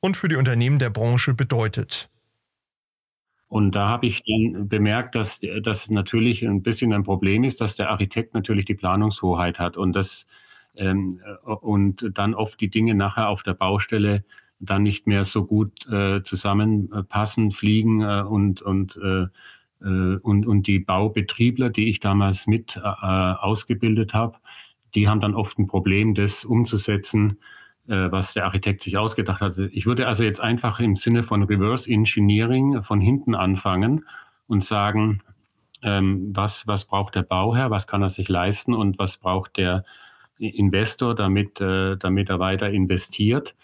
und für die Unternehmen der Branche bedeutet. Und da habe ich dann bemerkt, dass das natürlich ein bisschen ein Problem ist, dass der Architekt natürlich die Planungshoheit hat und das ähm, und dann oft die Dinge nachher auf der Baustelle dann nicht mehr so gut äh, zusammenpassen, fliegen äh, und und äh, äh und, und die Baubetriebler, die ich damals mit äh, ausgebildet habe, die haben dann oft ein Problem, das umzusetzen, was der Architekt sich ausgedacht hat. Ich würde also jetzt einfach im Sinne von Reverse Engineering von hinten anfangen und sagen, ähm, was, was braucht der Bauherr, was kann er sich leisten und was braucht der Investor, damit, äh, damit er weiter investiert.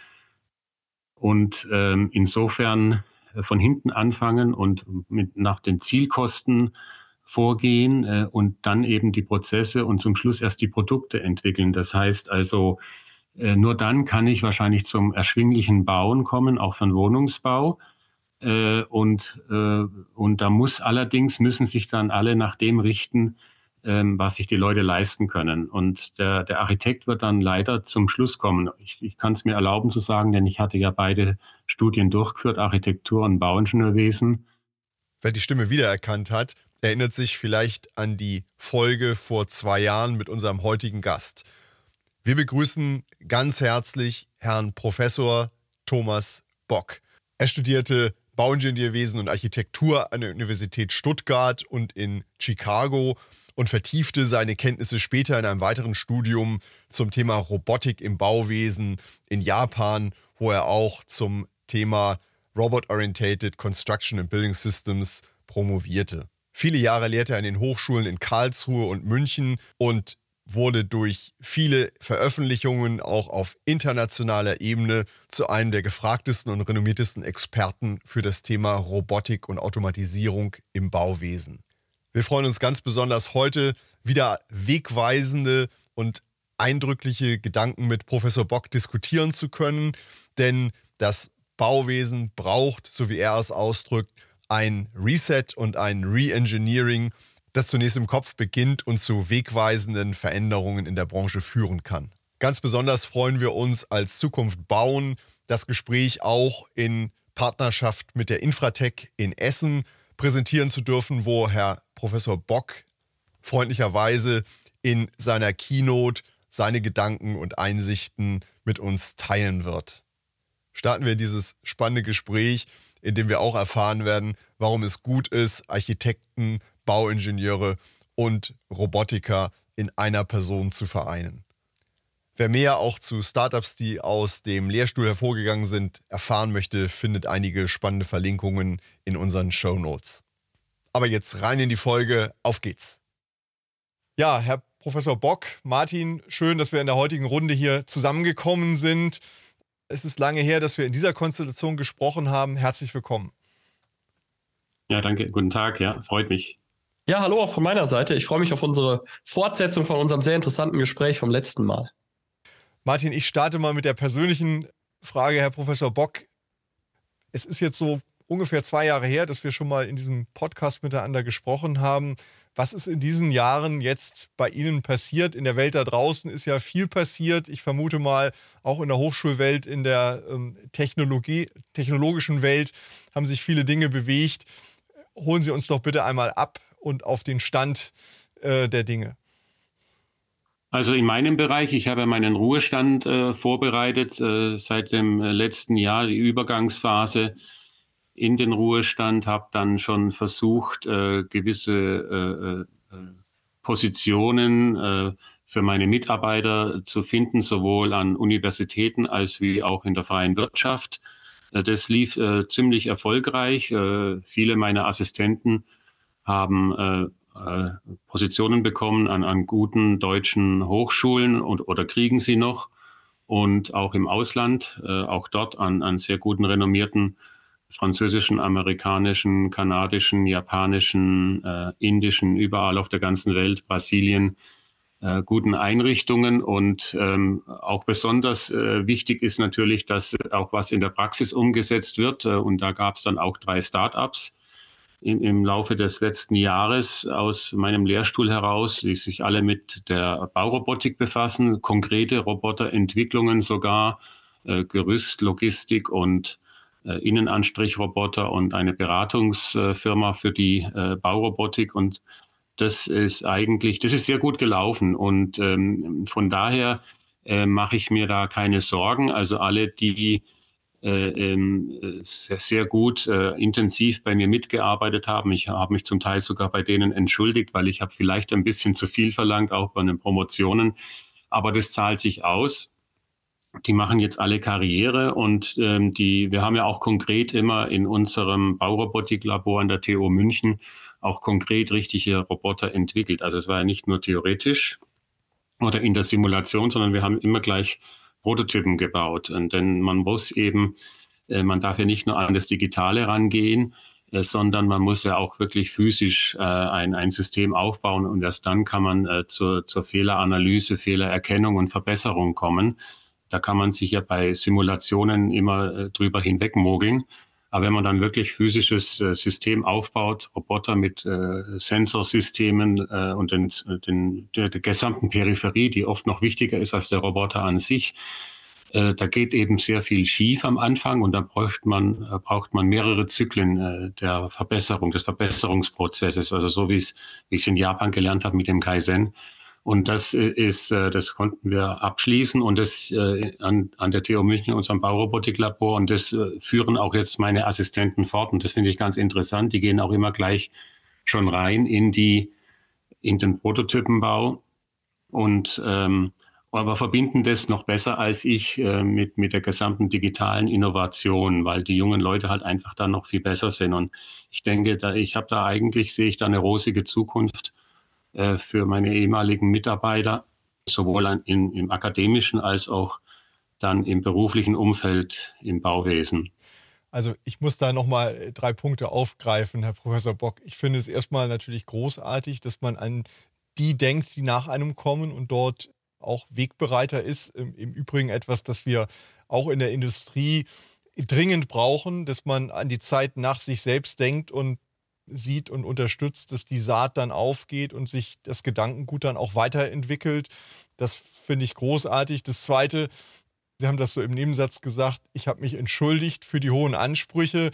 Und ähm, insofern von hinten anfangen und mit nach den Zielkosten vorgehen äh, und dann eben die Prozesse und zum Schluss erst die Produkte entwickeln. Das heißt also, äh, nur dann kann ich wahrscheinlich zum erschwinglichen Bauen kommen, auch von Wohnungsbau. Äh, und, äh, und da muss allerdings, müssen sich dann alle nach dem richten, ähm, was sich die Leute leisten können. Und der, der Architekt wird dann leider zum Schluss kommen. Ich, ich kann es mir erlauben zu sagen, denn ich hatte ja beide Studien durchgeführt, Architektur und Bauingenieurwesen. Wer die Stimme wiedererkannt hat, erinnert sich vielleicht an die Folge vor zwei Jahren mit unserem heutigen Gast. Wir begrüßen ganz herzlich Herrn Professor Thomas Bock. Er studierte Bauingenieurwesen und Architektur an der Universität Stuttgart und in Chicago und vertiefte seine Kenntnisse später in einem weiteren Studium zum Thema Robotik im Bauwesen in Japan, wo er auch zum Thema Robot-Orientated Construction and Building Systems promovierte. Viele Jahre lehrte er an den Hochschulen in Karlsruhe und München und wurde durch viele Veröffentlichungen auch auf internationaler Ebene zu einem der gefragtesten und renommiertesten Experten für das Thema Robotik und Automatisierung im Bauwesen. Wir freuen uns ganz besonders heute wieder wegweisende und eindrückliche Gedanken mit Professor Bock diskutieren zu können, denn das Bauwesen braucht, so wie er es ausdrückt, ein Reset und ein Reengineering das zunächst im Kopf beginnt und zu wegweisenden Veränderungen in der Branche führen kann. Ganz besonders freuen wir uns als Zukunft bauen, das Gespräch auch in Partnerschaft mit der Infratech in Essen präsentieren zu dürfen, wo Herr Professor Bock freundlicherweise in seiner Keynote seine Gedanken und Einsichten mit uns teilen wird. Starten wir dieses spannende Gespräch, in dem wir auch erfahren werden, warum es gut ist, Architekten, Bauingenieure und Robotiker in einer Person zu vereinen. Wer mehr auch zu Startups, die aus dem Lehrstuhl hervorgegangen sind, erfahren möchte, findet einige spannende Verlinkungen in unseren Show Notes. Aber jetzt rein in die Folge, auf geht's. Ja, Herr Professor Bock, Martin, schön, dass wir in der heutigen Runde hier zusammengekommen sind. Es ist lange her, dass wir in dieser Konstellation gesprochen haben. Herzlich willkommen. Ja, danke. Guten Tag. Ja, freut mich. Ja, hallo auch von meiner Seite. Ich freue mich auf unsere Fortsetzung von unserem sehr interessanten Gespräch vom letzten Mal. Martin, ich starte mal mit der persönlichen Frage, Herr Professor Bock. Es ist jetzt so ungefähr zwei Jahre her, dass wir schon mal in diesem Podcast miteinander gesprochen haben. Was ist in diesen Jahren jetzt bei Ihnen passiert? In der Welt da draußen ist ja viel passiert. Ich vermute mal, auch in der Hochschulwelt, in der ähm, Technologie, technologischen Welt haben sich viele Dinge bewegt. Holen Sie uns doch bitte einmal ab und auf den Stand äh, der Dinge? Also in meinem Bereich, ich habe meinen Ruhestand äh, vorbereitet äh, seit dem äh, letzten Jahr, die Übergangsphase in den Ruhestand, habe dann schon versucht, äh, gewisse äh, Positionen für meine Mitarbeiter zu finden, sowohl an Universitäten als wie auch in der freien Wirtschaft. Das lief ziemlich erfolgreich. Viele meiner Assistenten haben äh, äh, Positionen bekommen an, an guten deutschen Hochschulen und, oder kriegen sie noch. und auch im Ausland, äh, auch dort an, an sehr guten, renommierten französischen, amerikanischen, kanadischen, japanischen, äh, indischen, überall auf der ganzen Welt, Brasilien, äh, guten Einrichtungen. Und ähm, auch besonders äh, wichtig ist natürlich, dass auch was in der Praxis umgesetzt wird. Äh, und da gab es dann auch drei Start-ups im, im Laufe des letzten Jahres aus meinem Lehrstuhl heraus, die sich alle mit der Baurobotik befassen, konkrete Roboterentwicklungen sogar, äh, Gerüst, Logistik und äh, Innenanstrichroboter und eine Beratungsfirma für die äh, Baurobotik und das ist eigentlich, das ist sehr gut gelaufen und ähm, von daher äh, mache ich mir da keine Sorgen. Also alle, die sehr, sehr, gut, äh, intensiv bei mir mitgearbeitet haben. Ich habe mich zum Teil sogar bei denen entschuldigt, weil ich habe vielleicht ein bisschen zu viel verlangt, auch bei den Promotionen. Aber das zahlt sich aus. Die machen jetzt alle Karriere und ähm, die, wir haben ja auch konkret immer in unserem Baurobotiklabor an der TU München auch konkret richtige Roboter entwickelt. Also es war ja nicht nur theoretisch oder in der Simulation, sondern wir haben immer gleich Prototypen gebaut. Und denn man muss eben, äh, man darf ja nicht nur an das Digitale rangehen, äh, sondern man muss ja auch wirklich physisch äh, ein, ein System aufbauen und erst dann kann man zur, zur Fehleranalyse, Fehlererkennung und Verbesserung kommen. Da kann man sich ja bei Simulationen immer drüber hinwegmogeln. Aber wenn man dann wirklich physisches äh, System aufbaut, Roboter mit äh, Sensorsystemen äh, und den, den, der, der gesamten Peripherie, die oft noch wichtiger ist als der Roboter an sich, äh, da geht eben sehr viel schief am Anfang und da braucht man, äh, braucht man mehrere Zyklen der Verbesserung, des Verbesserungsprozesses. Also so wie ich es in Japan gelernt habe mit dem Kaizen. Und das äh, ist, äh, das konnten wir abschließen und das äh, an, an der TU München, unserem Baurobotiklabor. Und das führen auch jetzt meine Assistenten fort. Und das finde ich ganz interessant. Die gehen auch immer gleich schon rein in die, in den Prototypenbau und, ähm, aber verbinden das noch besser als ich äh, mit, mit der gesamten digitalen Innovation, weil die jungen Leute halt einfach da noch viel besser sind. Und ich denke, da, ich habe da eigentlich, sehe ich da eine rosige Zukunft äh, für meine ehemaligen Mitarbeiter, sowohl in, im akademischen als auch dann im beruflichen Umfeld im Bauwesen. Also ich muss da nochmal äh, drei Punkte aufgreifen, Herr Professor Bock. Ich finde es erstmal natürlich großartig, dass man an die denkt, die nach einem kommen und dort auch Wegbereiter ist. Im, Im, Übrigen etwas, das wir auch in der Industrie dringend brauchen, dass man an die Zeit nach sich selbst denkt und sieht und unterstützt, dass die Saat dann aufgeht und sich das Gedankengut dann auch weiterentwickelt. Das finde ich großartig. Das Zweite, Sie haben das so im Nebensatz gesagt, ich habe mich entschuldigt für die hohen Ansprüche.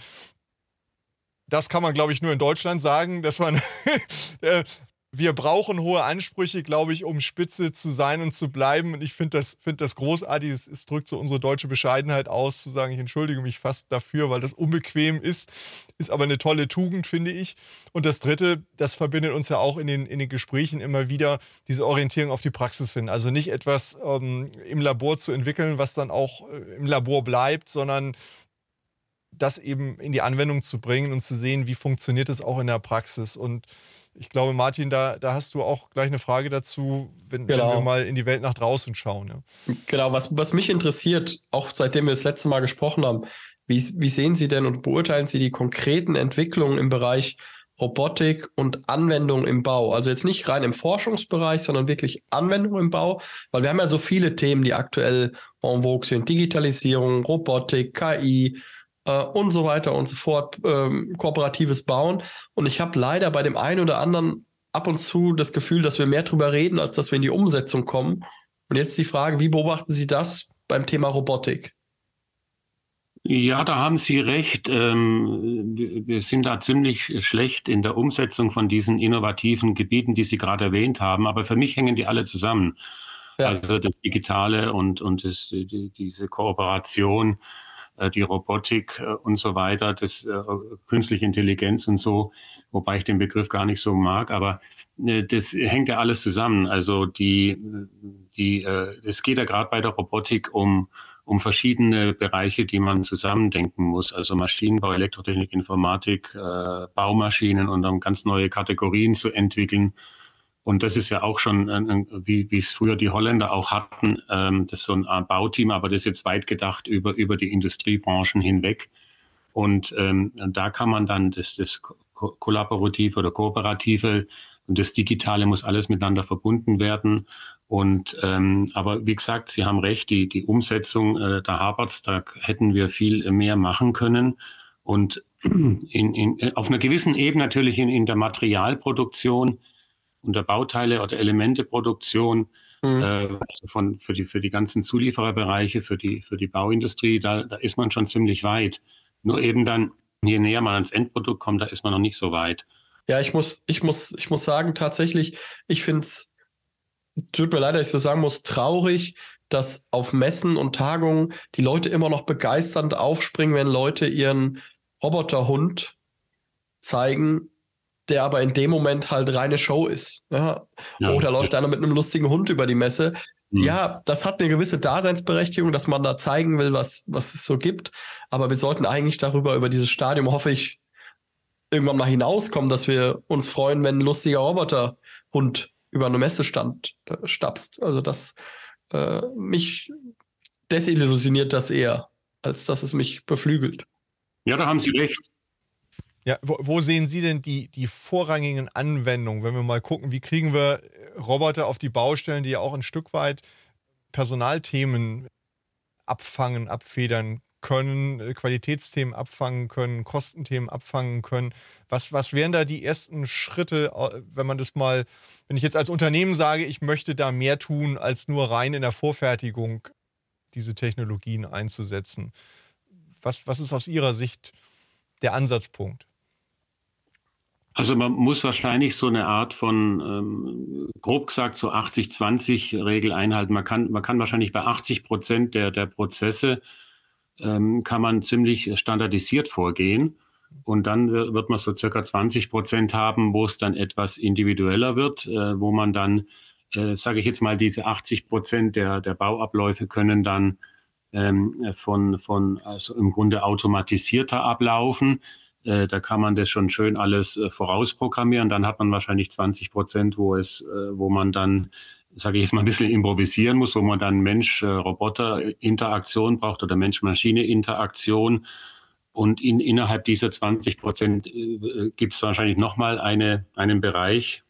Das kann man, glaube ich, nur in Deutschland sagen, dass man äh, wir brauchen hohe Ansprüche, glaube ich, um Spitze zu sein und zu bleiben. Und ich finde das, find das großartig. Es, es, drückt so unsere deutsche Bescheidenheit aus, zu sagen, ich entschuldige mich fast dafür, weil das unbequem ist. Ist aber eine tolle Tugend, finde ich. Und das Dritte, das verbindet uns ja auch in den, in den Gesprächen immer wieder, diese Orientierung auf die Praxis hin. Also nicht etwas ähm, im Labor zu entwickeln, was dann auch äh, im Labor bleibt, sondern das eben in die Anwendung zu bringen und zu sehen, wie funktioniert es auch in der Praxis. Und ich glaube, Martin, da, da hast du auch gleich eine Frage dazu, wenn, genau. wenn wir mal in die Welt nach draußen schauen. Ja. Genau, was, was mich interessiert, auch seitdem wir das letzte Mal gesprochen haben, wie, wie sehen Sie denn und beurteilen Sie die konkreten Entwicklungen im Bereich Robotik und Anwendung im Bau? Also jetzt nicht rein im Forschungsbereich, sondern wirklich Anwendung im Bau, weil wir haben ja so viele Themen, die aktuell en vogue sind. Digitalisierung, Robotik, KI, äh, und so weiter und so fort, ähm, kooperatives Bauen. Und ich habe leider bei dem einen oder anderen ab und zu das Gefühl, dass wir mehr drüber reden, als dass wir in die Umsetzung kommen. Und jetzt die Frage, wie beobachten Sie das beim Thema Robotik? Ja, da haben Sie recht. Ähm, wir sind da ziemlich schlecht in der Umsetzung von diesen innovativen Gebieten, die Sie gerade erwähnt haben. Aber für mich hängen die alle zusammen. Ja. Also das Digitale und, und das, diese Kooperation die Robotik äh, und so weiter, das äh, künstliche Intelligenz und so, wobei ich den Begriff gar nicht so mag, aber das hängt ja alles zusammen. Also die, die, es geht ja gerade bei der Robotik um um verschiedene Bereiche, die man zusammendenken muss. Also Maschinenbau, Elektrotechnik, Informatik, Baumaschinen und um ganz neue Kategorien zu entwickeln Und das ist ja auch schon, wie, wie es früher die Holländer auch hatten, ähm, das ist so ein Bauteam, aber das ist jetzt weit gedacht über, über die Industriebranchen hinweg. Und ähm, da kann man dann das, das Kollaborative oder Kooperative und das Digitale muss alles miteinander verbunden werden. Und ähm, aber wie gesagt, Sie haben recht, die, die Umsetzung, äh, da hapert's, da hätten wir viel mehr machen können. Und in, in, auf einer gewissen Ebene natürlich in, in der Materialproduktion und der Bauteile oder Elementeproduktion, mhm. äh, also von, für, die, für die ganzen Zuliefererbereiche, für die, für die Bauindustrie, da, da ist man schon ziemlich weit. Nur eben dann, je näher man ans Endprodukt kommt, da ist man noch nicht so weit. Ja, ich muss, ich muss, ich muss sagen, tatsächlich, ich finde es, tut mir leid, dass ich so sagen muss, traurig, dass auf Messen und Tagungen die Leute immer noch begeisternd aufspringen, wenn Leute ihren Roboterhund zeigen, der aber in dem Moment halt reine Show ist. Ja? ja. Oder läuft einer mit einem lustigen Hund über die Messe. Mhm. Ja, das hat eine gewisse Daseinsberechtigung, dass man da zeigen will, was, was es so gibt. Aber wir sollten eigentlich darüber, über dieses Stadium, hoffe ich, irgendwann mal hinauskommen, dass wir uns freuen, wenn ein lustiger Roboterhund über eine Messestand äh, stapst. Also das äh, mich desillusioniert das eher, als dass es mich beflügelt. Ja, da haben Sie recht. Ja, wo, wo, sehen Sie denn die, die vorrangigen Anwendungen, wenn wir mal gucken, wie kriegen wir Roboter auf die Baustellen, die ja auch ein Stück weit Personalthemen abfangen, abfedern können, Qualitätsthemen abfangen können, Kostenthemen abfangen können. Was, was wären da die ersten Schritte, wenn man das mal, wenn ich jetzt als Unternehmen sage, ich möchte da mehr tun, als nur rein in der Vorfertigung diese Technologien einzusetzen? Was, was ist aus Ihrer Sicht der Ansatzpunkt? Also man muss wahrscheinlich so eine Art von, ähm, grob gesagt, so 80-20-Regel einhalten. Man kann, man kann wahrscheinlich bei 80 Prozent der, der Prozesse ähm, kann man ziemlich standardisiert vorgehen. Und dann wird man so circa 20 Prozent haben, wo es dann etwas individueller wird, äh, wo man dann, äh, sage ich jetzt mal, diese 80 Prozent der, der Bauabläufe können dann ähm, von, von also im Grunde automatisierter ablaufen. Äh, da kann man das schon schön alles äh, vorausprogrammieren. Dann hat man wahrscheinlich 20 Prozent, wo es, äh, wo man dann sage ich jetzt mal, ein bisschen improvisieren muss, wo man dann Mensch-Roboter-Interaktion braucht oder Mensch-Maschine-Interaktion. Und in, innerhalb dieser 20 Prozent äh, gibt es wahrscheinlich nochmal eine, einen Bereich,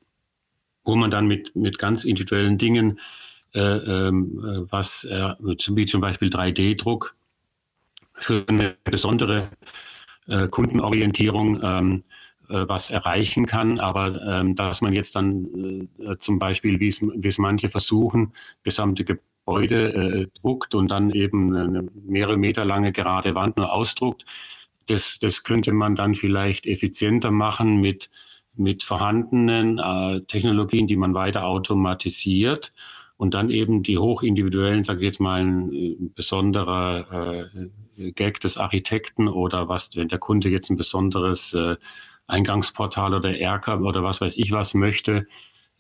wo man dann mit, mit ganz individuellen Dingen, äh, ähm, äh, was äh, wie zum Beispiel 3D-Druck für eine besondere äh, Kundenorientierung ähm, äh, was erreichen kann, aber ähm, dass man jetzt dann äh, zum Beispiel, wie es manche versuchen, gesamte Gebäude äh, druckt und dann eben eine mehrere Meter lange gerade Wand nur ausdruckt, das, das könnte man dann vielleicht effizienter machen mit, mit vorhandenen äh, Technologien, die man weiter automatisiert und dann eben die hochindividuellen, sage ich jetzt mal, ein äh, besonderer äh, Gag des Architekten oder was, wenn der Kunde jetzt ein besonderes äh, Eingangsportal oder Erker oder was weiß ich was möchte,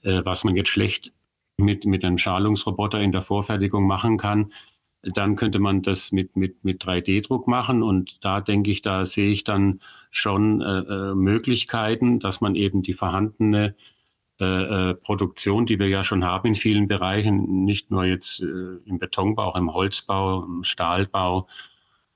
äh, was man jetzt schlecht mit, mit einem Schalungsroboter in der Vorfertigung machen kann, dann könnte man das mit, mit, mit 3D-Druck machen. Und da denke ich, da sehe ich dann schon äh, äh, Möglichkeiten, dass man eben die vorhandene äh, äh, Produktion, die wir ja schon haben in vielen Bereichen, nicht nur jetzt äh, im Betonbau, auch im Holzbau, im Stahlbau,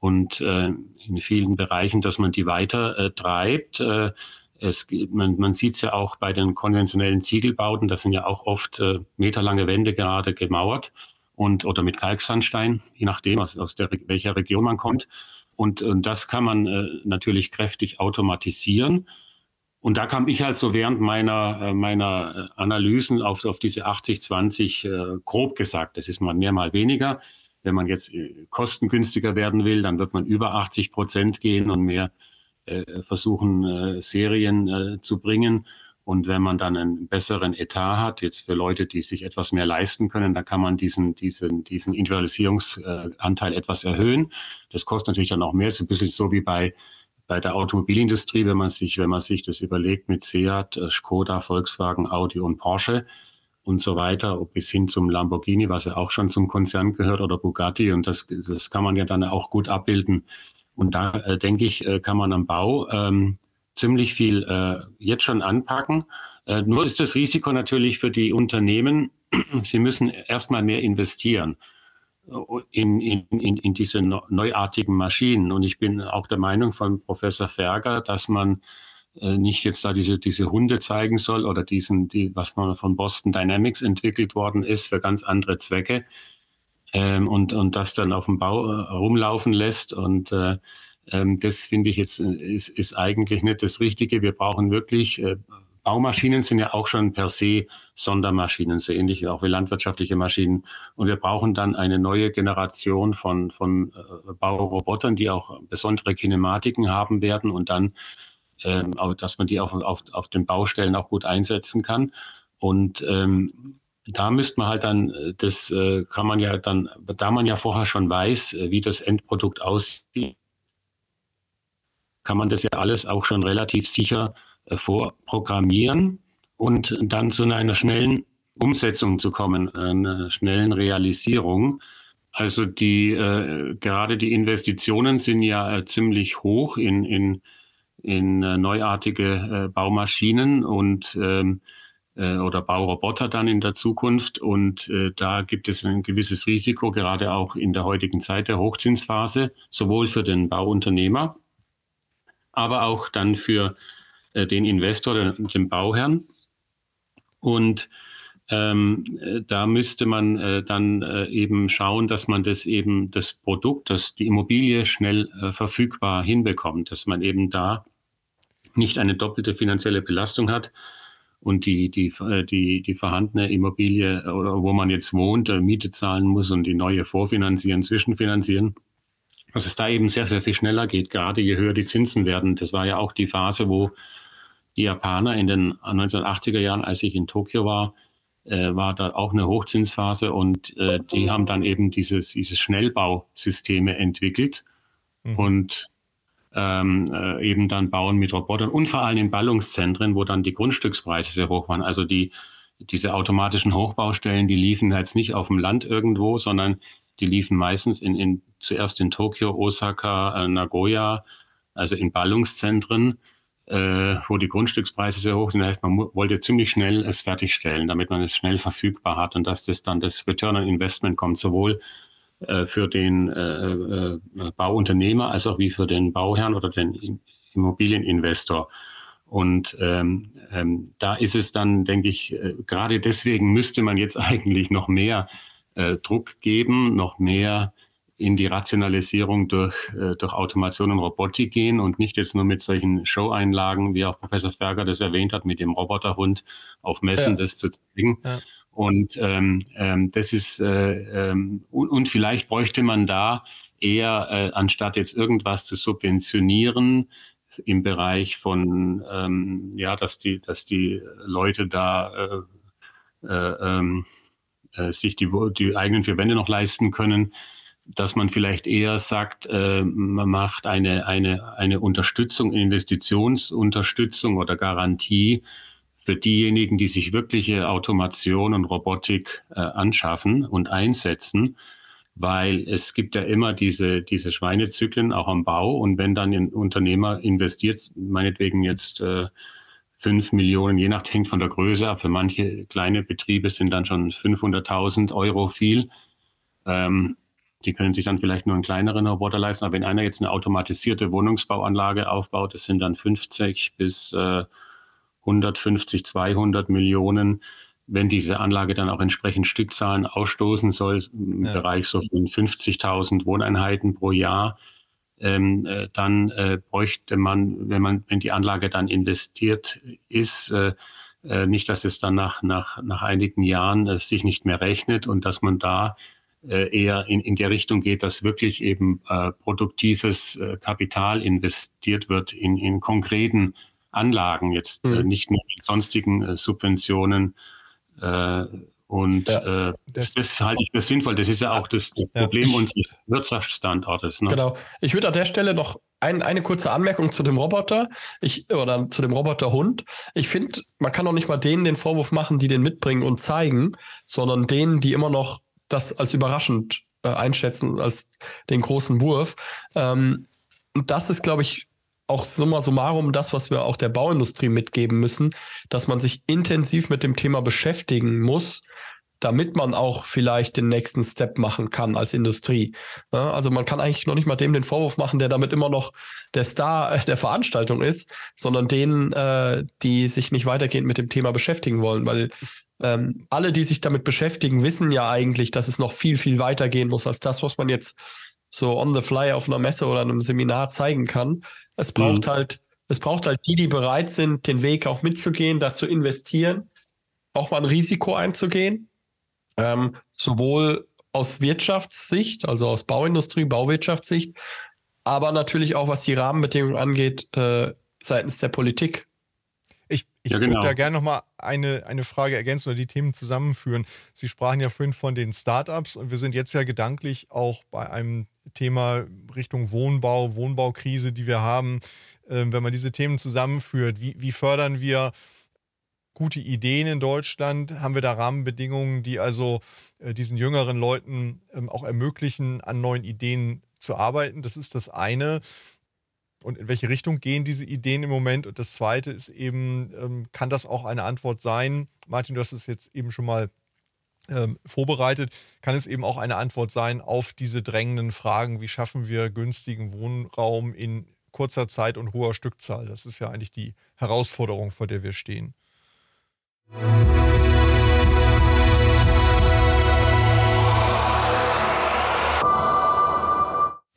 und äh, in vielen Bereichen, dass man die weiter äh, treibt. Äh, es, man, man sieht es ja auch bei den konventionellen Ziegelbauten, das sind ja auch oft äh, meterlange Wände gerade gemauert und oder mit Kalksandstein, je nachdem, aus, aus der, welcher Region man kommt. Und, und das kann man äh, natürlich kräftig automatisieren. Und da kam ich halt so während meiner, äh, meiner Analysen auf, auf diese 80-20 äh, grob gesagt, das ist mal mehr, mal weniger, wenn man jetzt äh, kostengünstiger werden will, dann wird man über 80 Prozent gehen und mehr äh, versuchen, äh, Serien äh, zu bringen. Und wenn man dann einen besseren Etat hat, jetzt für Leute, die sich etwas mehr leisten können, dann kann man diesen, diesen, diesen Individualisierungsanteil etwas erhöhen. Das kostet natürlich dann auch mehr. So ein bisschen so wie bei, bei der Automobilindustrie, wenn man sich, wenn man sich das überlegt mit Seat, äh, Skoda, Volkswagen, Audi und Porsche und so weiter, bis hin zum Lamborghini, was ja auch schon zum Konzern gehört, oder Bugatti. Und das, das kann man ja dann auch gut abbilden. Und da äh, denke ich, äh, kann man am Bau ähm, ziemlich viel äh, jetzt schon anpacken. Äh, nur ist das Risiko natürlich für die Unternehmen, sie müssen erstmal mehr investieren äh, in, in, in, diese neuartigen Maschinen. Und ich bin auch der Meinung von Professor Ferger, dass man nicht jetzt da diese, diese Hunde zeigen soll oder diesen, die, was man von Boston Dynamics entwickelt worden ist für ganz andere Zwecke ähm, und, und das dann auf dem Bau äh, rumlaufen lässt. Und äh, ähm, das finde ich jetzt ist, ist eigentlich nicht das Richtige. Wir brauchen wirklich äh, Baumaschinen sind ja auch schon per se Sondermaschinen, so ähnlich auch wie landwirtschaftliche Maschinen. Und wir brauchen dann eine neue Generation von, von äh, Baurobotern, die auch besondere Kinematiken haben werden und dann, ähm, dass man die auf, auf, auf den Baustellen auch gut einsetzen kann. Und ähm, da müsste man halt dann, das äh, kann man ja dann, da man ja vorher schon weiß, äh, wie das Endprodukt aussieht, kann man das ja alles auch schon relativ sicher äh, vorprogrammieren und dann zu einer schnellen Umsetzung zu kommen, einer schnellen Realisierung. Also die äh, gerade die Investitionen sind ja äh, ziemlich hoch in, in, in äh, neuartige äh, Baumaschinen und ähm, äh, oder Bauroboter dann in der Zukunft. Und da gibt es ein gewisses Risiko, gerade auch in der heutigen Zeit der Hochzinsphase, sowohl für den Bauunternehmer, aber auch dann für äh, den Investor, den, den Bauherrn. Und ähm, da müsste man äh, dann äh, eben schauen, dass man das eben das Produkt, dass die Immobilie schnell äh, verfügbar hinbekommt, dass man eben da nicht eine doppelte finanzielle Belastung hat und die, die, äh, die, die vorhandene Immobilie oder wo man jetzt wohnt, äh, Miete zahlen muss und die neue vorfinanzieren, zwischenfinanzieren. Dass es da eben sehr, sehr viel schneller geht, gerade je höher die Zinsen werden. Das war ja auch die Phase, wo die Japaner in den 1980er Jahren, als ich in Tokio war, äh, war da auch eine Hochzinsphase und äh, die haben dann eben dieses, dieses Schnellbausysteme entwickelt mhm. und ähm, äh, eben dann bauen mit Robotern und vor allem in Ballungszentren, wo dann die Grundstückspreise sehr hoch waren. Also die, diese automatischen Hochbaustellen, die liefen jetzt nicht auf dem Land irgendwo, sondern die liefen meistens in, in zuerst in Tokio, Osaka, äh, Nagoya, also in Ballungszentren äh, wo die Grundstückspreise sehr hoch sind. Das heißt, man wollte ziemlich schnell es fertigstellen, damit man es schnell verfügbar hat und dass das dann das Return on Investment kommt, sowohl für den äh, äh, Bauunternehmer als auch wie für den Bauherrn oder den Immobilieninvestor. Und ähm, ähm, da ist es dann, denke ich, äh, gerade deswegen müsste man jetzt eigentlich noch mehr äh, Druck geben, noch mehr in die Rationalisierung durch, äh, durch Automation und Robotik gehen und nicht jetzt nur mit solchen Show-Einlagen, wie auch Professor Ferger das erwähnt hat, mit dem Roboterhund auf Messen ja. das zu zeigen. Ja. Und ähm, ähm, das ist äh, ähm, und, und, vielleicht bräuchte man da eher, äh, anstatt jetzt irgendwas zu subventionieren, im Bereich von ähm, ja, dass die, dass die Leute da äh, äh, ähm, äh, sich die, die eigenen vier Wände noch leisten können, dass man vielleicht eher sagt, äh, man macht eine, eine, eine Unterstützung, Investitionsunterstützung oder Garantie für diejenigen, die sich wirkliche Automation und Robotik äh, anschaffen und einsetzen, weil es gibt ja immer diese, diese Schweinezyklen auch am Bau und wenn dann ein Unternehmer investiert, meinetwegen jetzt äh, fünf Millionen, je nach hängt von der Größe ab. Für manche kleine Betriebe sind dann schon 500.000 Euro viel. Ähm, die können sich dann vielleicht nur einen kleineren Roboter leisten. Aber wenn einer jetzt eine automatisierte Wohnungsbauanlage aufbaut, das sind dann 50 bis äh, 150, 200 Millionen. Wenn diese Anlage dann auch entsprechend Stückzahlen ausstoßen soll, im ja. Bereich so von 50.000 Wohneinheiten pro Jahr, ähm, äh, dann äh, bräuchte man, wenn man, wenn die Anlage dann investiert ist, äh, äh nicht, dass es dann nach, nach, nach einigen Jahren äh, sich nicht mehr rechnet und dass man da äh, eher in, in der Richtung geht, dass wirklich eben produktives Kapital investiert wird in, in konkreten Anlagen, jetzt mhm. äh, nicht nur in sonstigen äh, Subventionen. Äh, und ja, äh, das, das, halte ich für sinnvoll. Das ist ja auch das, das ja, Problem ich, unseres Wirtschaftsstandortes. Ne? Genau. Ich würde an der Stelle noch ein, eine kurze Anmerkung zu dem Roboter ich, oder zu dem Roboterhund. Ich finde, man kann auch nicht mal denen den Vorwurf machen, die den mitbringen und zeigen, sondern denen, die immer noch das als überraschend äh, einschätzen, als den großen Wurf. Ähm, und das ist, glaube ich, auch summa summarum das, was wir auch der Bauindustrie mitgeben müssen, dass man sich intensiv mit dem Thema beschäftigen muss, damit man auch vielleicht den nächsten Step machen kann als Industrie. Also man kann eigentlich noch nicht mal dem den Vorwurf machen, der damit immer noch der Star der Veranstaltung ist, sondern denen, äh, die sich nicht weitergehend mit dem Thema beschäftigen wollen, weil ähm, alle, die sich damit beschäftigen, wissen ja eigentlich, dass es noch viel, viel weitergehen muss als das, was man jetzt so on the fly auf einer Messe oder einem Seminar zeigen kann. Es braucht mhm. halt, es braucht halt die, die bereit sind, den Weg auch mitzugehen, da zu investieren, auch mal ein Risiko einzugehen ähm, sowohl aus Wirtschaftssicht, also aus Bauindustrie, Bauwirtschaftssicht, aber natürlich auch was die Rahmenbedingungen angeht, äh, seitens der Politik. Ich, ich ja, genau. würde da gerne nochmal eine, eine Frage ergänzen oder die Themen zusammenführen. Sie sprachen ja vorhin von den Startups und wir sind jetzt ja gedanklich auch bei einem Thema Richtung Wohnbau, Wohnbaukrise, die wir haben. Ähm, wenn man diese Themen zusammenführt, wie, wie fördern wir gute Ideen in Deutschland? Haben wir da Rahmenbedingungen, die also äh, diesen jüngeren Leuten ähm, auch ermöglichen, an neuen Ideen zu arbeiten? Das ist das eine. Und in welche Richtung gehen diese Ideen im Moment? Und das zweite ist eben, ähm, kann das auch eine Antwort sein? Martin, du hast es jetzt eben schon mal ähm, vorbereitet. Kann es eben auch eine Antwort sein auf diese drängenden Fragen, wie schaffen wir günstigen Wohnraum in kurzer Zeit und hoher Stückzahl? Das ist ja eigentlich die Herausforderung, vor der wir stehen.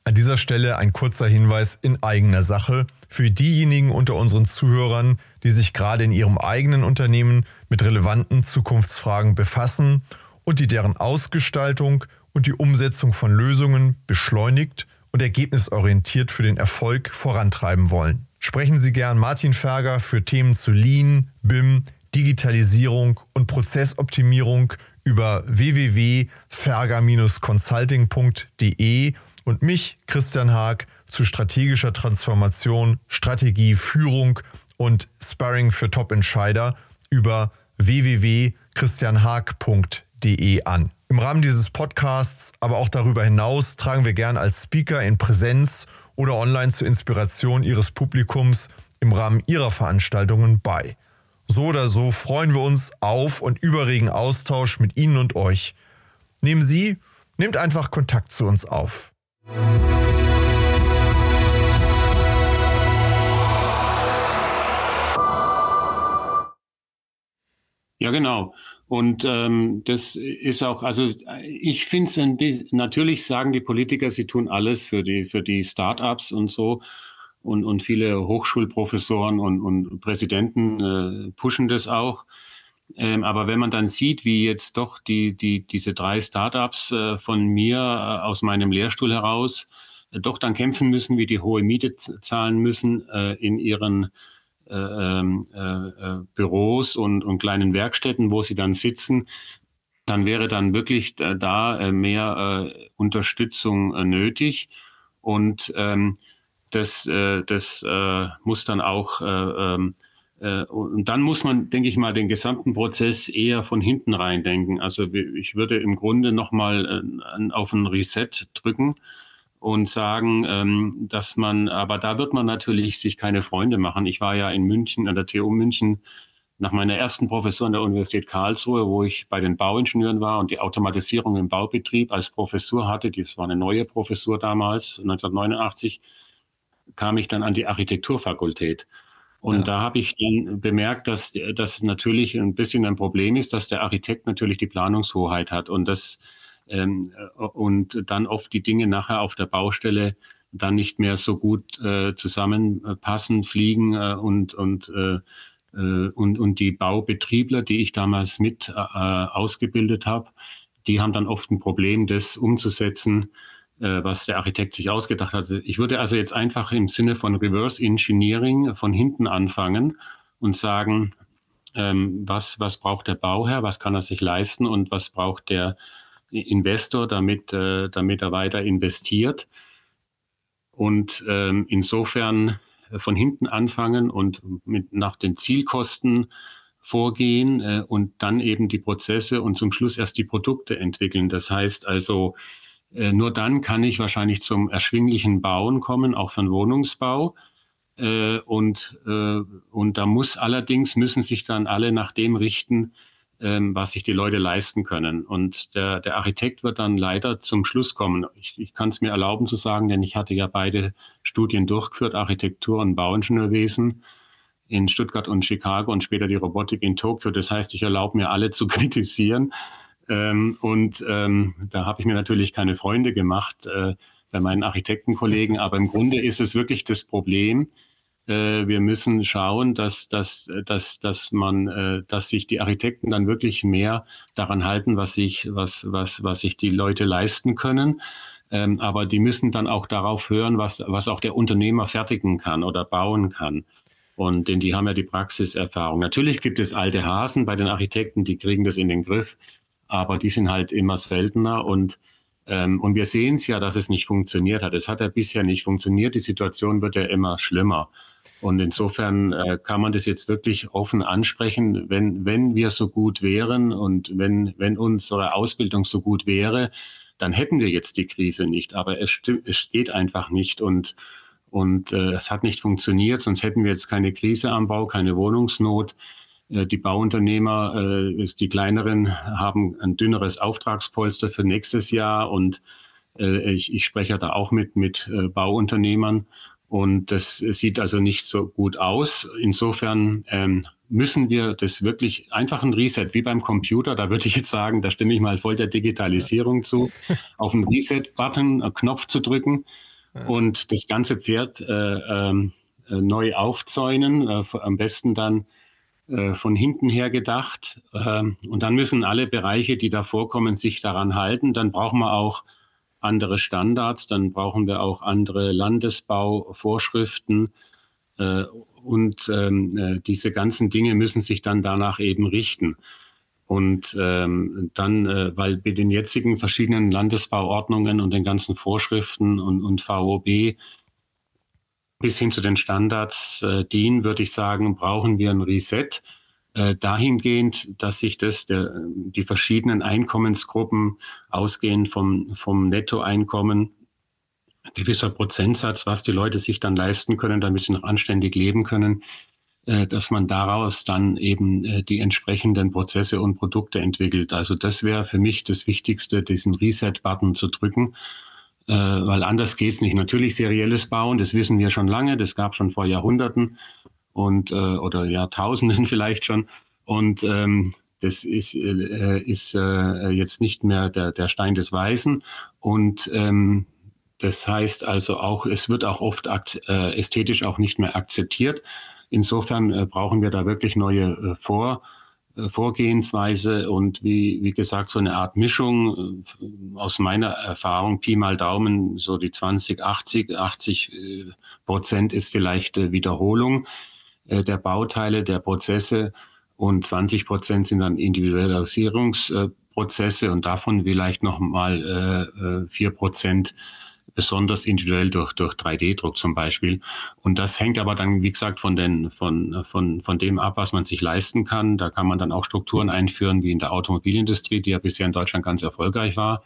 An dieser Stelle ein kurzer Hinweis in eigener Sache für diejenigen unter unseren Zuhörern, die sich gerade in ihrem eigenen Unternehmen mit relevanten Zukunftsfragen befassen und die deren Ausgestaltung und die Umsetzung von Lösungen beschleunigt und ergebnisorientiert für den Erfolg vorantreiben wollen. Sprechen Sie gern Martin Ferger für Themen zu Lean, BIM, Digitalisierung und Prozessoptimierung über www.ferga-consulting.de und mich, Christian Haag, zu strategischer Transformation, Strategie, Führung und Sparring für Top-Entscheider über www.christianhaag.de an. Im Rahmen dieses Podcasts, aber auch darüber hinaus, tragen wir gern als Speaker in Präsenz oder online zur Inspiration Ihres Publikums im Rahmen Ihrer Veranstaltungen bei. So oder so freuen wir uns auf und über regen Austausch mit Ihnen und euch. Nehmen Sie, nehmt einfach Kontakt zu uns auf. Ja, genau. Und ähm, das ist auch, also ich finde es, natürlich sagen die Politiker, sie tun alles für die, für die Start-ups und so und, und viele Hochschulprofessoren und, und Präsidenten äh, pushen das auch. Ähm, aber wenn man dann sieht, wie jetzt doch die, die, diese drei Startups äh, von mir äh, aus meinem Lehrstuhl heraus äh, doch dann kämpfen müssen, wie die hohe Miete zahlen müssen äh, in ihren Büros und, und kleinen Werkstätten, wo sie dann sitzen, dann wäre dann wirklich da mehr Unterstützung nötig. Und ähm, das, äh, das äh, muss dann auch, äh, ähm, äh, und dann muss man, denke ich mal, den gesamten Prozess eher von hinten rein denken. Also ich würde im Grunde nochmal äh, auf ein Reset drücken und sagen, ähm, dass man, aber da wird man natürlich sich keine Freunde machen. Ich war ja in München, an der TU München, nach meiner ersten Professur an der Universität Karlsruhe, wo ich bei den Bauingenieuren war und die Automatisierung im Baubetrieb als Professur hatte, das war eine neue Professur damals, 1989, kam ich dann an die Architekturfakultät. Und ja. da habe ich dann bemerkt, dass das natürlich ein bisschen ein Problem ist, dass der Architekt natürlich die Planungshoheit hat und das ähm, und dann oft die Dinge nachher auf der Baustelle dann nicht mehr so gut äh, zusammenpassen, fliegen äh, und und äh, äh und, und die Baubetriebler, die ich damals mit äh, ausgebildet habe, die haben dann oft ein Problem, das umzusetzen, äh, was der Architekt sich ausgedacht hat. Ich würde also jetzt einfach im Sinne von Reverse Engineering von hinten anfangen und sagen, ähm, was, was braucht der Bauherr, was kann er sich leisten und was braucht der Investor, damit, äh, damit er weiter investiert. Und ähm, insofern von hinten anfangen und mit nach den Zielkosten vorgehen äh, und dann eben die Prozesse und zum Schluss erst die Produkte entwickeln. Das heißt also, äh, nur dann kann ich wahrscheinlich zum erschwinglichen Bauen kommen, auch von Wohnungsbau. Äh, und, äh, und da muss allerdings, müssen sich dann alle nach dem richten, ähm, was sich die Leute leisten können. Und der, der Architekt wird dann leider zum Schluss kommen. Ich, ich kann es mir erlauben zu sagen, denn ich hatte ja beide Studien durchgeführt, Architektur und Bauingenieurwesen in Stuttgart und Chicago und später die Robotik in Tokio. Das heißt, ich erlaube mir alle zu kritisieren. Ähm, und ähm, da habe ich mir natürlich keine Freunde gemacht äh, bei meinen Architektenkollegen. Aber im Grunde ist es wirklich das Problem, äh, wir müssen schauen, dass, dass, dass, dass man, äh, dass sich die Architekten dann wirklich mehr daran halten, was sich, was, was, was sich die Leute leisten können. Ähm, aber die müssen dann auch darauf hören, was, was auch der Unternehmer fertigen kann oder bauen kann. Und denn die haben ja die Praxiserfahrung. Natürlich gibt es alte Hasen bei den Architekten, die kriegen das in den Griff, aber die sind halt immer seltener und ähm, und wir sehen es ja, dass es nicht funktioniert hat. Es hat ja bisher nicht funktioniert. Die Situation wird ja immer schlimmer. Und insofern äh, kann man das jetzt wirklich offen ansprechen, wenn, wenn wir so gut wären und wenn, wenn unsere Ausbildung so gut wäre, dann hätten wir jetzt die Krise nicht. Aber es, es geht einfach nicht und, und äh, es hat nicht funktioniert, sonst hätten wir jetzt keine Krise am Bau, keine Wohnungsnot. Äh, die Bauunternehmer, äh, die kleineren, haben ein dünneres Auftragspolster für nächstes Jahr und äh, ich, ich spreche da auch mit, mit Bauunternehmern und das sieht also nicht so gut aus. Insofern ähm, müssen wir das wirklich einfach ein Reset, wie beim Computer, da würde ich jetzt sagen, da stimme ich mal voll der Digitalisierung zu, auf den Reset-Button, einen Knopf zu drücken und das ganze Pferd äh, ähm, äh, neu aufzäunen, äh, am besten dann äh, von hinten her gedacht. Ähm, und dann müssen alle Bereiche, die da vorkommen, sich daran halten. Dann brauchen wir auch andere Standards, dann brauchen wir auch andere Landesbauvorschriften. Äh, und ähm, äh, diese ganzen Dinge müssen sich dann danach eben richten. Und ähm, dann, äh, weil bei den jetzigen verschiedenen Landesbauordnungen und den ganzen Vorschriften und, und VOB bis hin zu den Standards äh, dienen, würde ich sagen, brauchen wir ein Reset äh, dahingehend, dass sich das der, die verschiedenen Einkommensgruppen ausgehend vom, vom Nettoeinkommen, gewisser Prozentsatz, was die Leute sich dann leisten können, damit sie noch anständig leben können, äh, dass man daraus dann eben äh, die entsprechenden Prozesse und Produkte entwickelt. Also das wäre für mich das Wichtigste, diesen Reset-Button zu drücken, weil anders geht's nicht. Natürlich serielles Bauen, das wissen wir schon lange, das gab schon vor Jahrhunderten und äh, oder Jahrtausenden vielleicht schon. Und ähm, das ist, äh, ist äh, jetzt nicht mehr der, der Stein des Weisen. Und ähm, das heißt also auch, es wird auch oft äh, ästhetisch auch nicht mehr akzeptiert. Insofern äh, brauchen wir da wirklich neue äh, Vor, äh, Vorgehensweise und wie, wie gesagt, so eine Art Mischung äh, aus meiner Erfahrung, Pi mal Daumen, so die 20, 80, 80 Prozent ist vielleicht Wiederholung äh, der Bauteile, der Prozesse und 20 Prozent sind dann Individualisierungsprozesse und davon vielleicht noch mal äh, vier Prozent besonders individuell durch, durch 3D-Druck zum Beispiel. Und das hängt aber dann, wie gesagt, von, den, von, von, von dem ab, was man sich leisten kann. Da kann man dann auch Strukturen einführen, wie in der Automobilindustrie, die ja bisher in Deutschland ganz erfolgreich war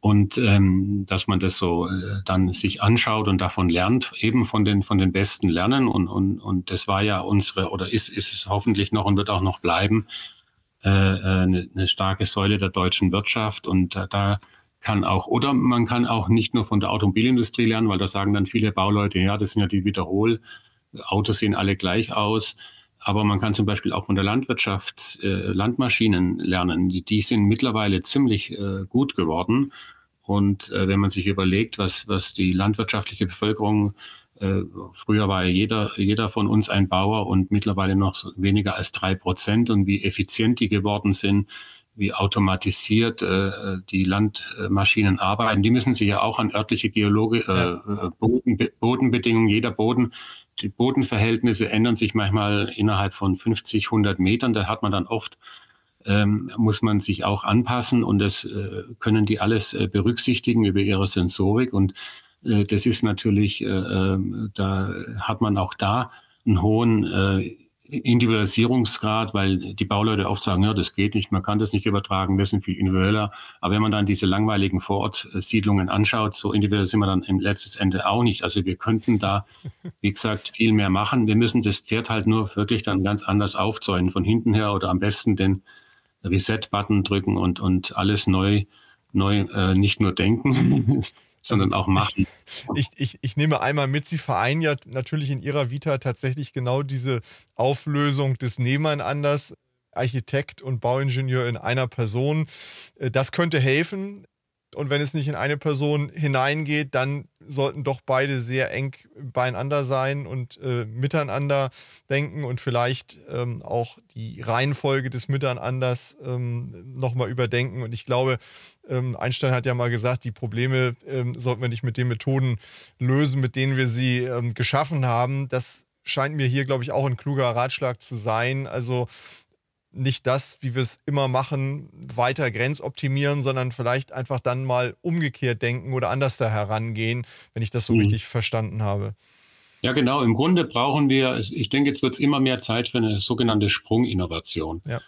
und ähm, dass man das so äh, dann sich anschaut und davon lernt, eben von den von den Besten lernen und und und das war ja unsere oder ist ist es hoffentlich noch und wird auch noch bleiben äh, eine, äh, eine starke Säule der deutschen Wirtschaft und äh, da kann auch oder man kann auch nicht nur von der Automobilindustrie lernen, weil da sagen dann viele Bauleute, ja, das sind ja die Wiederhol Autos sehen alle gleich aus. Aber man kann zum Beispiel auch von der Landwirtschaft äh, Landmaschinen lernen. Die, die sind mittlerweile ziemlich äh, gut geworden. Und äh, wenn man sich überlegt, was, was die landwirtschaftliche Bevölkerung, äh, früher war ja jeder, jeder von uns ein Bauer und mittlerweile noch weniger als drei Prozent und wie effizient die geworden sind, wie automatisiert äh, die Landmaschinen arbeiten. Die müssen sich ja auch an örtliche Geologe, äh, äh Boden, Bodenbedingungen, jeder Boden die Bodenverhältnisse ändern sich manchmal innerhalb von 50, 100 Metern. Da hat man dann oft, ähm, muss man sich auch anpassen und das äh, können die alles äh, berücksichtigen über ihre Sensorik. Und äh, das ist natürlich, äh, ähm, da hat man auch da einen hohen äh, Individualisierungsgrad, weil die Bauleute oft sagen, ja, das geht nicht, man kann das nicht übertragen, wir sind viel individueller. Aber wenn man dann diese langweiligen Vorortsiedlungen anschaut, so individuell sind wir dann im letzten Ende auch nicht. Also wir könnten da, wie gesagt, viel mehr machen. Wir müssen das Pferd halt nur wirklich dann ganz anders aufzäunen, von hinten her oder am besten den Reset-Button drücken und, und alles neu, neu äh, nicht nur denken, sondern auch machen. Ich, ich, ich nehme einmal mit, Sie vereinen ja natürlich in Ihrer Vita tatsächlich genau diese Auflösung des Nebeneinanders, Architekt und Bauingenieur in einer Person. Äh, das könnte helfen. Und wenn es nicht in eine Person hineingeht, dann sollten doch beide sehr eng beieinander sein und äh, miteinander denken und vielleicht ähm, auch die Reihenfolge des Miteinanders ähm, nochmal überdenken. Und ich glaube, ähm, Einstein hat ja mal gesagt, die Probleme ähm, sollten wir nicht mit den Methoden lösen, mit denen wir sie ähm, geschaffen haben. Das scheint mir hier, glaube ich, auch ein kluger Ratschlag zu sein. Also nicht das, wie wir es immer machen, weiter grenzoptimieren, sondern vielleicht einfach dann mal umgekehrt denken oder anders da herangehen, wenn ich das so mhm. richtig verstanden habe. Ja, genau. Im Grunde brauchen wir, ich denke, jetzt wird es immer mehr Zeit für eine sogenannte Sprunginnovation. Ja.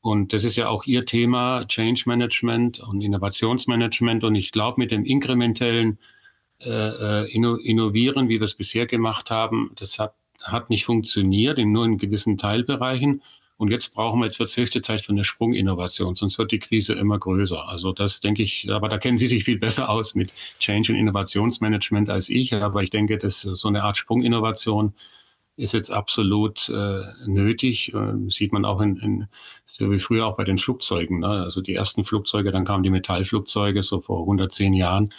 Und das ist ja auch Ihr Thema, Change Management und Innovationsmanagement. Und ich glaube, mit dem inkrementellen äh, äh Innovieren, wie wir es bisher gemacht haben, das hat, hat nicht funktioniert, in nur in gewissen Teilbereichen. Und jetzt brauchen wir, jetzt wird es höchste Zeit für eine Sprunginnovation, sonst wird die Krise immer größer. Also das denke ich, aber da kennen Sie sich viel besser aus mit Change- und Innovationsmanagement als ich. Aber ich denke, dass so eine Art Sprunginnovation ist jetzt absolut äh, nötig. Äh, sieht man auch in, in, so wie früher auch bei den Flugzeugen. Ne? Also die ersten Flugzeuge, dann kamen die Metallflugzeuge so vor 110 Jahren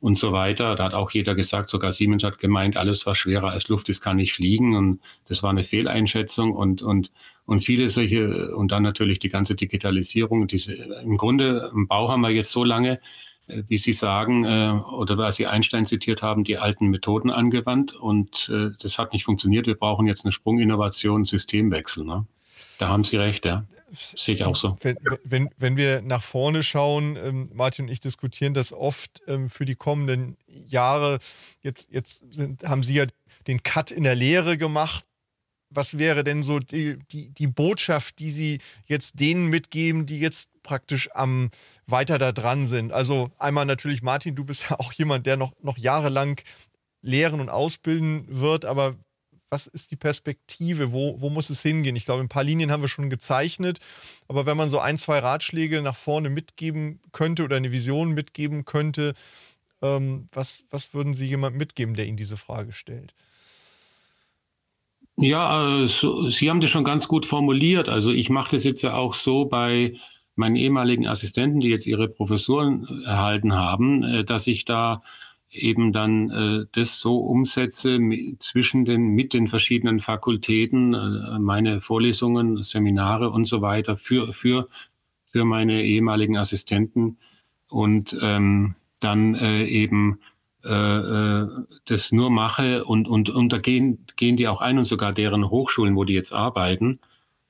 und so weiter. Da hat auch jeder gesagt, sogar Siemens hat gemeint, alles was schwerer als Luft ist, kann nicht fliegen. Und das war eine Fehleinschätzung und, und, und viele solche, und dann natürlich die ganze Digitalisierung. Diese, Im Grunde, im Bau haben wir jetzt so lange äh, wie Sie sagen, äh, oder weil Sie Einstein zitiert haben, die alten Methoden angewandt und äh, das hat nicht funktioniert. Wir brauchen jetzt eine Sprunginnovation, Systemwechsel. Ne? Da haben Sie recht, ja. Sehe ich auch so. Wenn, wenn, wenn wir nach vorne schauen, ähm, Martin und ich diskutieren das oft ähm, für die kommenden Jahre. Jetzt, jetzt sind, haben Sie ja den Cut in der Lehre gemacht was wäre denn so die, die, die Botschaft, die Sie jetzt denen mitgeben, die jetzt praktisch am weiter da dran sind? Also einmal natürlich, Martin, du bist ja auch jemand, der noch, noch jahrelang lehren und ausbilden wird, aber was ist die Perspektive? Wo, wo muss es hingehen? Ich glaube, ein paar Linien haben wir schon gezeichnet, aber wenn man so ein, zwei Ratschläge nach vorne mitgeben könnte oder eine Vision mitgeben könnte, ähm, was, was würden Sie jemandem mitgeben, der Ihnen diese Frage stellt? Ja, äh, so, Sie haben das schon ganz gut formuliert. Also ich mache das jetzt ja auch so bei meinen ehemaligen Assistenten, die jetzt ihre Professuren äh, erhalten haben, äh, dass ich da eben dann das so umsetze zwischen den, mit den verschiedenen Fakultäten, meine Vorlesungen, Seminare und so weiter für, für, für meine ehemaligen Assistenten und ähm, dann äh, eben äh, das nur mache und, und, und da gehen, gehen die auch ein und sogar deren Hochschulen, wo die jetzt arbeiten,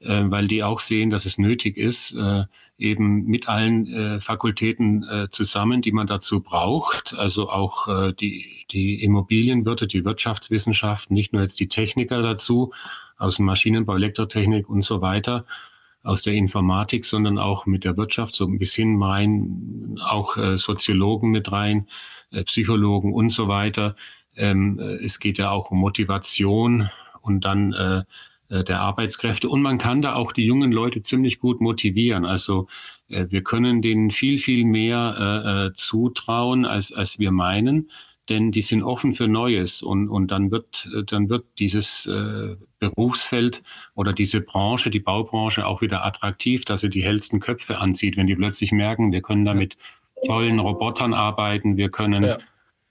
äh, weil die auch sehen, dass es nötig ist, äh, eben mit allen äh, Fakultäten äh, zusammen, die man dazu braucht, also auch äh, die, die Immobilienwirte, die Wirtschaftswissenschaft, nicht nur jetzt die Techniker dazu, aus dem Maschinenbau, Elektrotechnik und so weiter, aus der Informatik, sondern auch mit der Wirtschaft so ein bisschen rein, auch äh, Soziologen mit rein, Psychologen und so weiter. Ähm, äh, es geht ja auch um Motivation und dann äh, äh, der Arbeitskräfte. Und man kann da auch die jungen Leute ziemlich gut motivieren. Also äh, wir können denen viel, viel mehr äh, zutrauen, als, als wir meinen. Denn die sind offen für Neues und, und dann wird, dann wird dieses äh, Berufsfeld oder diese Branche, die Baubranche auch wieder attraktiv, dass sie die hellsten Köpfe anzieht, wenn die plötzlich merken, wir können damit tollen Robotern arbeiten, wir können ja.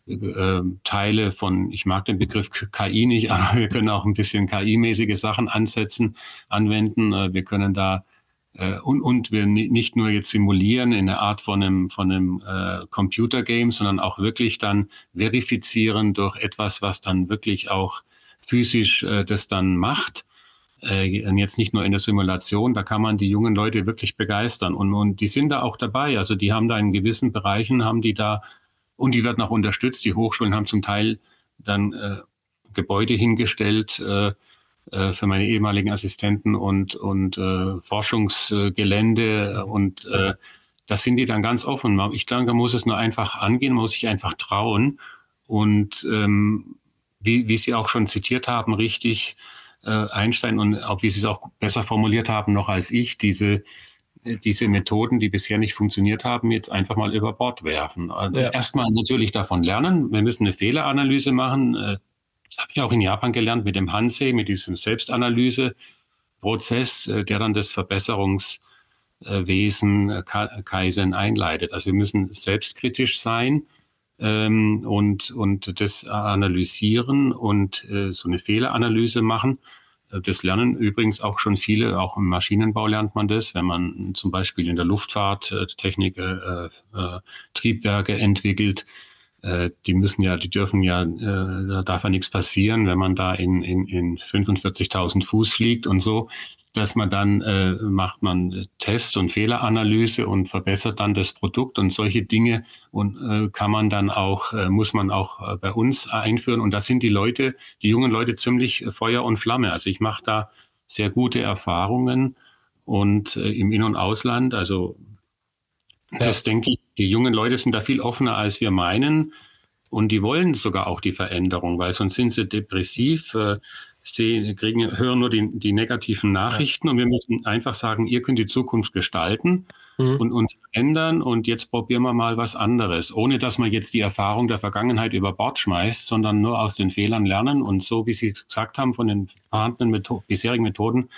äh, Teile von, ich mag den Begriff KI nicht, aber wir können auch ein bisschen KI-mäßige Sachen ansetzen, anwenden. Äh, wir können da äh, und, und wir nicht nur jetzt simulieren in einer Art von einem, von einem äh, Computergame, sondern auch wirklich dann verifizieren durch etwas, was dann wirklich auch physisch äh, das dann macht äh, jetzt nicht nur in der Simulation, da kann man die jungen Leute wirklich begeistern und, und die sind da auch dabei. Also die haben da in gewissen Bereichen, haben die da, und die werden auch unterstützt. Die Hochschulen haben zum Teil dann äh, Gebäude hingestellt, äh, äh, für meine ehemaligen Assistenten und, und äh, Forschungsgelände und äh, da sind die dann ganz offen. Ich denke, man muss es nur einfach angehen, muss sich einfach trauen. Und ähm, wie, wie Sie auch schon zitiert haben, richtig, äh, Einstein und auch wie Sie es auch besser formuliert haben noch als ich, diese, diese Methoden, die bisher nicht funktioniert haben, jetzt einfach mal über Bord werfen. Also ja. Erstmal natürlich davon lernen. Wir müssen eine Fehleranalyse machen. Äh, das habe ich auch in Japan gelernt mit dem Hansei, mit diesem Selbstanalyseprozess, äh, der dann das Verbesserungswesen äh, Kaizen einleitet. Also wir müssen selbstkritisch sein ähm, und, und das analysieren und äh, so eine Fehleranalyse machen. Äh, das lernen übrigens auch schon viele, auch im Maschinenbau lernt man das, wenn man zum Beispiel in der Luftfahrt äh, Technik, äh, äh, Triebwerke entwickelt. Äh, die müssen ja, die dürfen ja, äh, da darf ja nichts passieren, wenn man da in, in, in 45.000 Fuß fliegt und so dass man dann äh, macht man Test- und Fehleranalyse und verbessert dann das Produkt und solche Dinge und äh, kann man dann auch, äh, muss man auch äh, bei uns einführen. Und da sind die Leute, die jungen Leute ziemlich Feuer und Flamme. Also ich mache da sehr gute Erfahrungen und äh, im In- und Ausland, also ja. das denke ich, die jungen Leute sind da viel offener, als wir meinen. Und die wollen sogar auch die Veränderung, weil sonst sind sie depressiv. Sehen, kriegen, hören nur die, die negativen Nachrichten ja. und wir müssen einfach sagen, ihr könnt die Zukunft gestalten mhm. und uns ändern und jetzt probieren wir mal was anderes, ohne dass man jetzt die Erfahrung der Vergangenheit über Bord schmeißt, sondern nur aus den Fehlern lernen und so, wie Sie gesagt haben, von den vorhandenen Metho bisherigen Methoden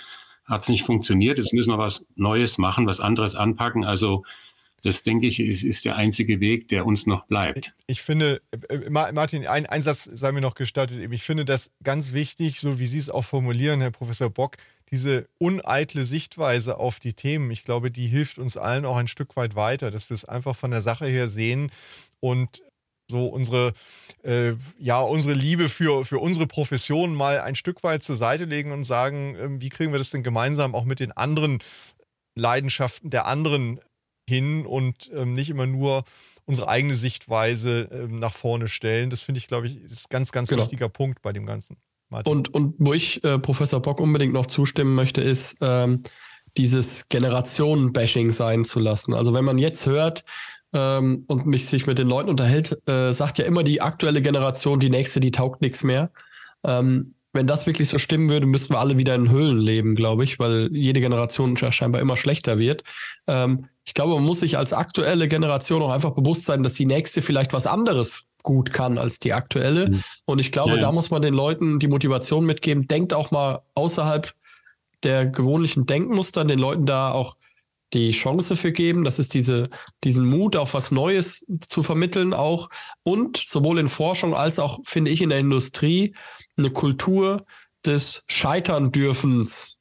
hat es nicht funktioniert. Jetzt müssen wir was Neues machen, was anderes anpacken. Also das denke ich, ist, ist der einzige Weg, der uns noch bleibt. Ich, ich finde, äh, äh, Martin, ein, ein Satz sei mir noch gestattet. Ich finde das ganz wichtig, so wie Sie es auch formulieren, Herr Professor Bock, diese uneitle Sichtweise auf die Themen. Ich glaube, die hilft uns allen auch ein Stück weit weiter, dass wir es einfach von der Sache her sehen und so unsere, äh, ja, unsere Liebe für, für unsere Profession mal ein Stück weit zur Seite legen und sagen, äh, wie kriegen wir das denn gemeinsam auch mit den anderen Leidenschaften der anderen hin und ähm, nicht immer nur unsere eigene Sichtweise ähm, nach vorne stellen. Das finde ich, glaube ich, ist ein ganz, ganz genau. wichtiger Punkt bei dem Ganzen. Und, und wo ich äh, Professor Bock unbedingt noch zustimmen möchte, ist ähm, dieses Generationen-Bashing sein zu lassen. Also wenn man jetzt hört ähm, und mich sich mit den Leuten unterhält, äh, sagt ja immer die aktuelle Generation, die nächste, die taugt nichts mehr. Ähm, wenn das wirklich so stimmen würde, müssten wir alle wieder in Höhlen leben, glaube ich, weil jede Generation scheinbar immer schlechter wird. Ähm, ich glaube, man muss sich als aktuelle Generation auch einfach bewusst sein, dass die nächste vielleicht was anderes gut kann als die aktuelle. Mhm. Und ich glaube, ja, ja. da muss man den Leuten die Motivation mitgeben. Denkt auch mal außerhalb der gewöhnlichen Denkmuster, den Leuten da auch die Chance für geben. Das ist diese, diesen Mut, auf was Neues zu vermitteln auch. Und sowohl in Forschung als auch, finde ich, in der Industrie eine Kultur des Scheitern-Dürfens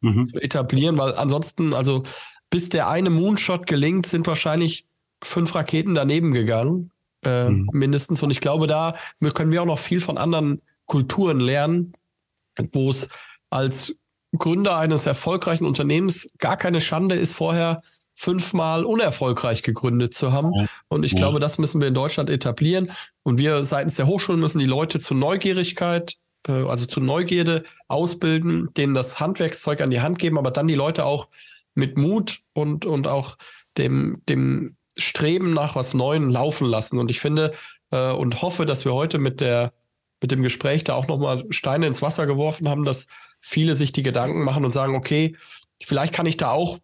mhm. zu etablieren, weil ansonsten, also bis der eine Moonshot gelingt, sind wahrscheinlich fünf Raketen daneben gegangen, äh, mhm. mindestens. Und ich glaube, da können wir auch noch viel von anderen Kulturen lernen, wo es als Gründer eines erfolgreichen Unternehmens gar keine Schande ist, vorher fünfmal unerfolgreich gegründet zu haben. Ja. Und ich ja. glaube, das müssen wir in Deutschland etablieren. Und wir seitens der Hochschulen müssen die Leute zur Neugierigkeit, äh, also zur Neugierde ausbilden, denen das Handwerkszeug an die Hand geben, aber dann die Leute auch mit Mut und, und auch dem, dem Streben nach was Neuem laufen lassen. Und ich finde äh, und hoffe, dass wir heute mit der mit dem Gespräch da auch nochmal Steine ins Wasser geworfen haben, dass viele sich die Gedanken machen und sagen, okay, vielleicht kann ich da auch,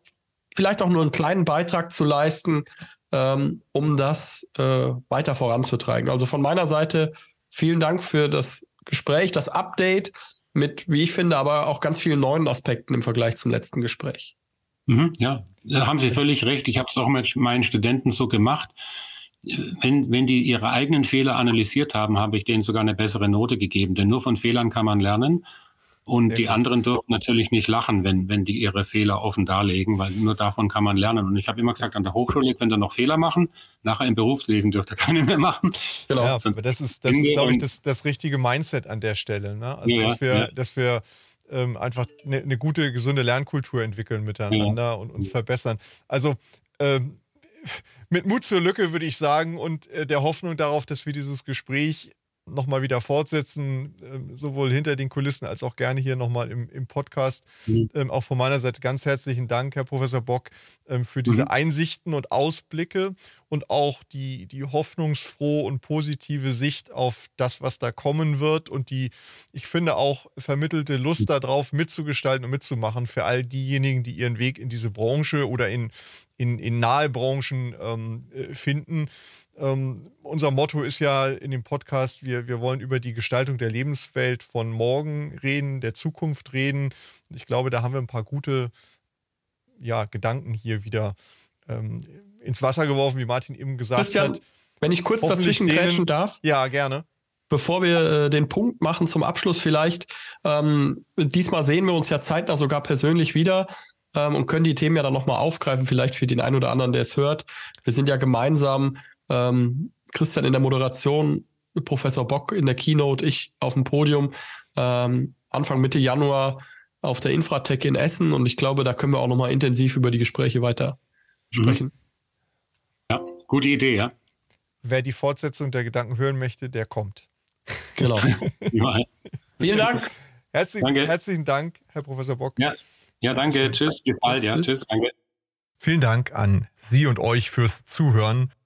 vielleicht auch nur einen kleinen Beitrag zu leisten, ähm, um das äh, weiter voranzutreiben. Also von meiner Seite vielen Dank für das Gespräch, das Update mit, wie ich finde, aber auch ganz vielen neuen Aspekten im Vergleich zum letzten Gespräch. Mhm, ja, da haben Sie völlig recht. Ich habe es auch mit meinen Studenten so gemacht. Wenn, wenn die ihre eigenen Fehler analysiert haben, habe ich denen sogar eine bessere Note gegeben. Denn nur von Fehlern kann man lernen. Und Sehr die gut. anderen dürfen natürlich nicht lachen, wenn, wenn die ihre Fehler offen darlegen, weil nur davon kann man lernen. Und ich habe immer gesagt, an der Hochschule könnt ihr noch Fehler machen, nachher im Berufsleben dürft ihr keine mehr machen. Genau, ja, das ist, das ist glaube ich, das, das richtige Mindset an der Stelle. Ne? Also, ja, dass wir, ja. dass wir ähm, einfach eine, eine, gute, gesunde Lernkultur entwickeln miteinander ja. und uns verbessern. Also ähm, mit Mut zur Lücke würde ich sagen und äh, der Hoffnung darauf, dass wir dieses Gespräch nochmal wieder fortsetzen, äh, sowohl hinter den Kulissen als auch gerne hier nochmal im, im Podcast. Mhm. Ähm, auch von meiner Seite ganz herzlichen Dank, Herr Professor Bock, ähm, für diese mhm. Einsichten und Ausblicke und auch die, die hoffnungsfrohe und positive Sicht auf das, was da kommen wird und die, ich finde, auch vermittelte Lust mhm. darauf, mitzugestalten und mitzumachen für all diejenigen, die ihren Weg in diese Branche oder in, in, in nahe Branchen ähm, äh, finden. Ähm, unser Motto ist ja in dem Podcast, wir, wir wollen über die Gestaltung der Lebenswelt von morgen reden, der Zukunft reden. Ich glaube, da haben wir ein paar gute ja, Gedanken hier wieder ähm, ins Wasser geworfen, wie Martin eben gesagt Christian, hat. Wenn ich kurz dazwischen grätschen darf. Ja, gerne. Bevor wir äh, den Punkt machen zum Abschluss vielleicht, ähm, diesmal sehen wir uns ja zeitnah sogar persönlich wieder ähm, und können die Themen ja dann nochmal aufgreifen, vielleicht für den einen oder anderen, der es hört. Wir sind ja gemeinsam ähm, Christian in der Moderation, Professor Bock in der Keynote, ich auf dem Podium, ähm, Anfang Mitte Januar auf der Infratech in Essen und ich glaube, da können wir auch nochmal intensiv über die Gespräche weiter mhm. sprechen. Ja, gute Idee, ja. Wer die Fortsetzung der Gedanken hören möchte, der kommt. Genau. Vielen Dank. Herzlich, danke. Herzlichen Dank, Herr Professor Bock. Ja, ja danke. Tschüss. Bis bald. Ja, tschüss. Danke. Vielen Dank an Sie und euch fürs Zuhören